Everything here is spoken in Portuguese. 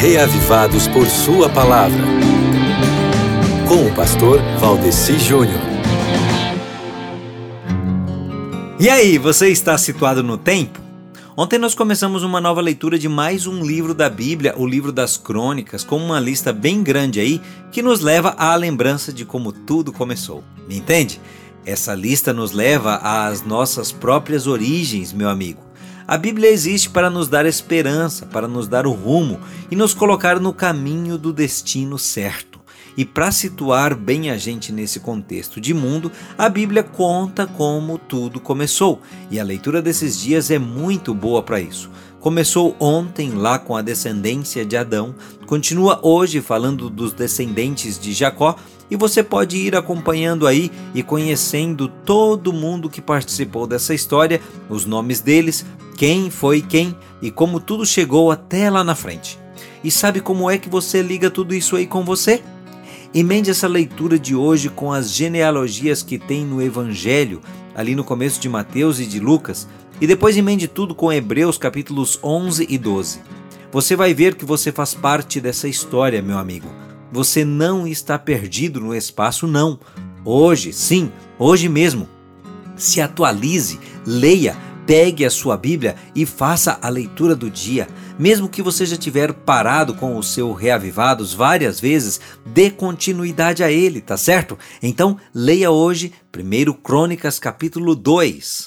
reavivados por Sua palavra. Com o pastor Valdeci Júnior. E aí, você está situado no tempo? Ontem nós começamos uma nova leitura de mais um livro da Bíblia, o livro das Crônicas, com uma lista bem grande aí que nos leva à lembrança de como tudo começou. Me entende? Essa lista nos leva às nossas próprias origens, meu amigo. A Bíblia existe para nos dar esperança, para nos dar o rumo e nos colocar no caminho do destino certo. E para situar bem a gente nesse contexto de mundo, a Bíblia conta como tudo começou. E a leitura desses dias é muito boa para isso. Começou ontem lá com a descendência de Adão, continua hoje falando dos descendentes de Jacó e você pode ir acompanhando aí e conhecendo todo mundo que participou dessa história, os nomes deles, quem foi quem e como tudo chegou até lá na frente. E sabe como é que você liga tudo isso aí com você? Emende essa leitura de hoje com as genealogias que tem no Evangelho, ali no começo de Mateus e de Lucas, e depois emende tudo com Hebreus capítulos 11 e 12. Você vai ver que você faz parte dessa história, meu amigo. Você não está perdido no espaço, não. Hoje, sim, hoje mesmo. Se atualize, leia, pegue a sua Bíblia e faça a leitura do dia. Mesmo que você já tiver parado com o seu Reavivados várias vezes, dê continuidade a ele, tá certo? Então, leia hoje 1 Crônicas capítulo 2.